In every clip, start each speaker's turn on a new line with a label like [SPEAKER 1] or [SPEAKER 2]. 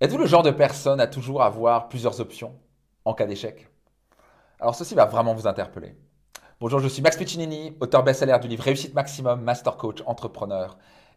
[SPEAKER 1] Êtes-vous le genre de personne à toujours avoir plusieurs options en cas d'échec? Alors ceci va vraiment vous interpeller. Bonjour, je suis Max Piccinini, auteur best-seller du livre Réussite Maximum, master coach, entrepreneur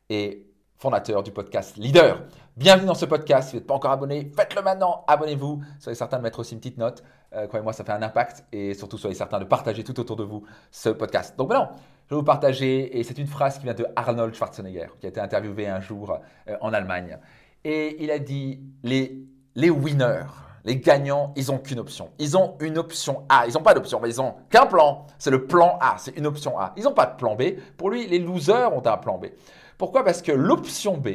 [SPEAKER 1] et fondateur du podcast Leader. Bienvenue dans ce podcast. Si vous n'êtes pas encore abonné, faites-le maintenant. Abonnez-vous. Soyez certain de mettre aussi une petite note. Euh, Croyez-moi, ça fait un impact. Et surtout, soyez certain de partager tout autour de vous ce podcast. Donc maintenant, je vais vous partager, et c'est une phrase qui vient de Arnold Schwarzenegger, qui a été interviewé un jour euh, en Allemagne. Et il a dit, les, les winners, les gagnants, ils n'ont qu'une option. Ils ont une option A. Ils n'ont pas d'option, mais ils n'ont qu'un plan. C'est le plan A. C'est une option A. Ils n'ont pas de plan B. Pour lui, les losers ont un plan B. Pourquoi? Parce que l'option B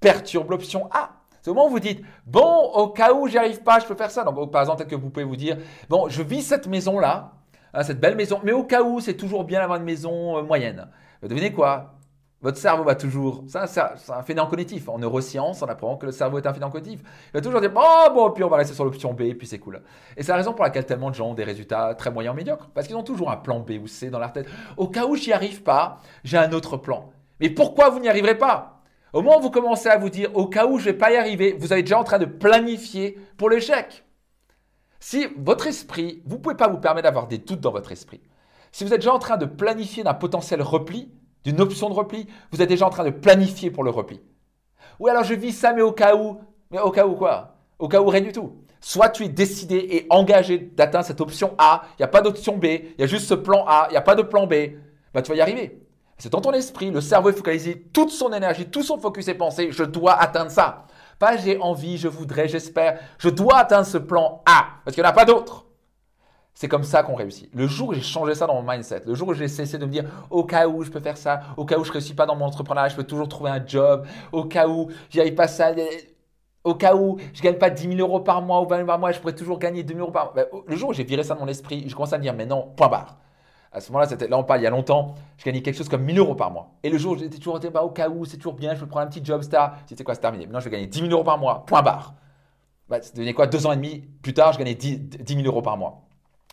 [SPEAKER 1] perturbe l'option A. C'est au moment où vous dites, bon, au cas où j'y arrive pas, je peux faire ça. Donc, par exemple, que vous pouvez vous dire, bon, je vis cette maison-là, hein, cette belle maison, mais au cas où, c'est toujours bien d'avoir une maison euh, moyenne. Devinez quoi? Votre cerveau va toujours, ça, c'est un phénomène cognitif. En neurosciences, on apprend que le cerveau est un phénomène cognitif. Il va toujours dire, oh bon, puis on va rester sur l'option B, puis c'est cool. Et c'est la raison pour laquelle tellement de gens ont des résultats très moyens, médiocres. Parce qu'ils ont toujours un plan B ou C dans leur tête. Au cas où j'y arrive pas, j'ai un autre plan. Mais pourquoi vous n'y arriverez pas? Au moment où vous commencez à vous dire, au cas où je ne vais pas y arriver, vous êtes déjà en train de planifier pour l'échec. Si votre esprit, vous ne pouvez pas vous permettre d'avoir des doutes dans votre esprit. Si vous êtes déjà en train de planifier d'un potentiel repli, d'une option de repli, vous êtes déjà en train de planifier pour le repli. Ou alors je vis ça, mais au cas où. Mais au cas où quoi? Au cas où rien du tout. Soit tu es décidé et engagé d'atteindre cette option A, il n'y a pas d'option B, il y a juste ce plan A, il n'y a pas de plan B, bah, tu vas y arriver. C'est dans ton esprit, le cerveau est focalisé toute son énergie, tout son focus est pensé, je dois atteindre ça. Pas j'ai envie, je voudrais, j'espère, je dois atteindre ce plan A, parce qu'il n'y en a pas d'autre. C'est comme ça qu'on réussit. Le jour où j'ai changé ça dans mon mindset, le jour où j'ai cessé de me dire au cas où je peux faire ça, au cas où je ne réussis pas dans mon entrepreneuriat, je peux toujours trouver un job, au cas où j'y arrive pas ça, au cas où je gagne pas 10 000 euros par mois ou 20 000 par mois, je pourrais toujours gagner 2 000 euros par mois. Ben, le jour où j'ai viré ça de mon esprit, je commence à me dire mais non, point barre. À ce moment-là, c'était, là on parle il y a longtemps, je gagnais quelque chose comme 1000 euros par mois. Et le jour où j'étais toujours bah, au cas où, c'est toujours bien, je peux prendre un petit job star. C'était quoi, c'est terminé. Maintenant, je vais gagner 10 000 euros par mois, point barre. Bah, ça devenait quoi Deux ans et demi plus tard, je gagnais 10 000 euros par mois.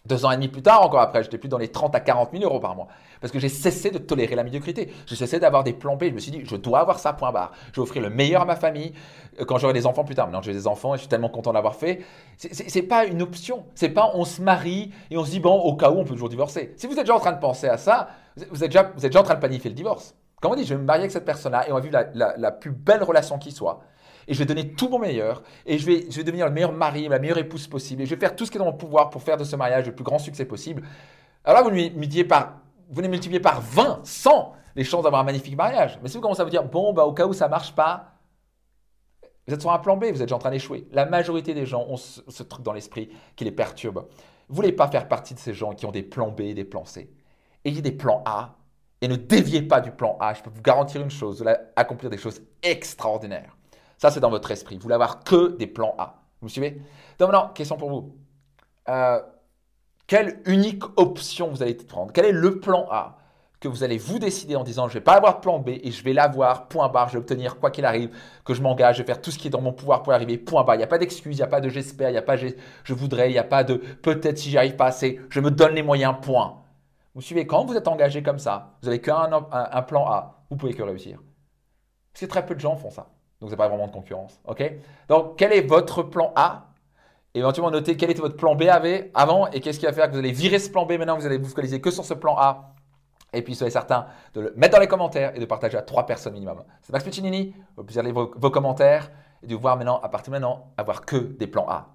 [SPEAKER 1] Deux ans et demi plus tard, encore après, j'étais plus dans les 30 à 40 000 euros par mois. Parce que j'ai cessé de tolérer la médiocrité. J'ai cessé d'avoir des plans B. Je me suis dit, je dois avoir ça, point barre. Je vais offrir le meilleur à ma famille euh, quand j'aurai des enfants plus tard. Maintenant, j'ai des enfants et je suis tellement content d'avoir fait. C'est pas une option. C'est pas on se marie et on se dit, bon, au cas où, on peut toujours divorcer. Si vous êtes déjà en train de penser à ça, vous êtes déjà, vous êtes déjà en train de planifier le divorce. Quand on dit, je vais me marier avec cette personne-là et on va vivre la, la plus belle relation qui soit et je vais donner tout mon meilleur et je vais, je vais devenir le meilleur mari, la meilleure épouse possible et je vais faire tout ce qui est dans mon pouvoir pour faire de ce mariage le plus grand succès possible. Alors là, vous multipliez par, vous multipliez par 20, 100 les chances d'avoir un magnifique mariage. Mais si vous commencez à vous dire, bon, bah, au cas où ça marche pas, vous êtes sur un plan B, vous êtes déjà en train d'échouer. La majorité des gens ont ce, truc dans l'esprit qui les perturbe. Vous voulez pas faire partie de ces gens qui ont des plans B et des plans C. Ayez des plans A et ne déviez pas du plan A. Je peux vous garantir une chose, vous allez accomplir des choses extraordinaires. Ça, c'est dans votre esprit. Vous voulez avoir que des plans A. Vous me suivez? Donc maintenant, question pour vous. Euh, quelle unique option vous allez prendre? Quel est le plan A que vous allez vous décider en disant je vais pas avoir de plan B et je vais l'avoir, point barre, je vais obtenir quoi qu'il arrive, que je m'engage, je vais faire tout ce qui est dans mon pouvoir pour y arriver, point barre. Il n'y a pas d'excuse, il n'y a pas de j'espère, il n'y a pas de je voudrais, il n'y a pas de peut-être si j'y arrive pas assez, je me donne les moyens, point. Vous suivez, quand vous êtes engagé comme ça, vous n'avez qu'un un, plan A, vous pouvez que réussir. Parce que très peu de gens font ça. Donc, ce n'est pas vraiment de concurrence. Donc, quel est votre plan A? Éventuellement, notez quel était votre plan B avant et qu'est-ce qui va faire? Que vous allez virer ce plan B maintenant, vous allez vous focaliser que sur ce plan A. Et puis, soyez certain de le mettre dans les commentaires et de partager à trois personnes minimum. C'est Max Piccinini. Vous pouvez lire vos, vos commentaires et de voir maintenant, à partir de maintenant, avoir que des plans A.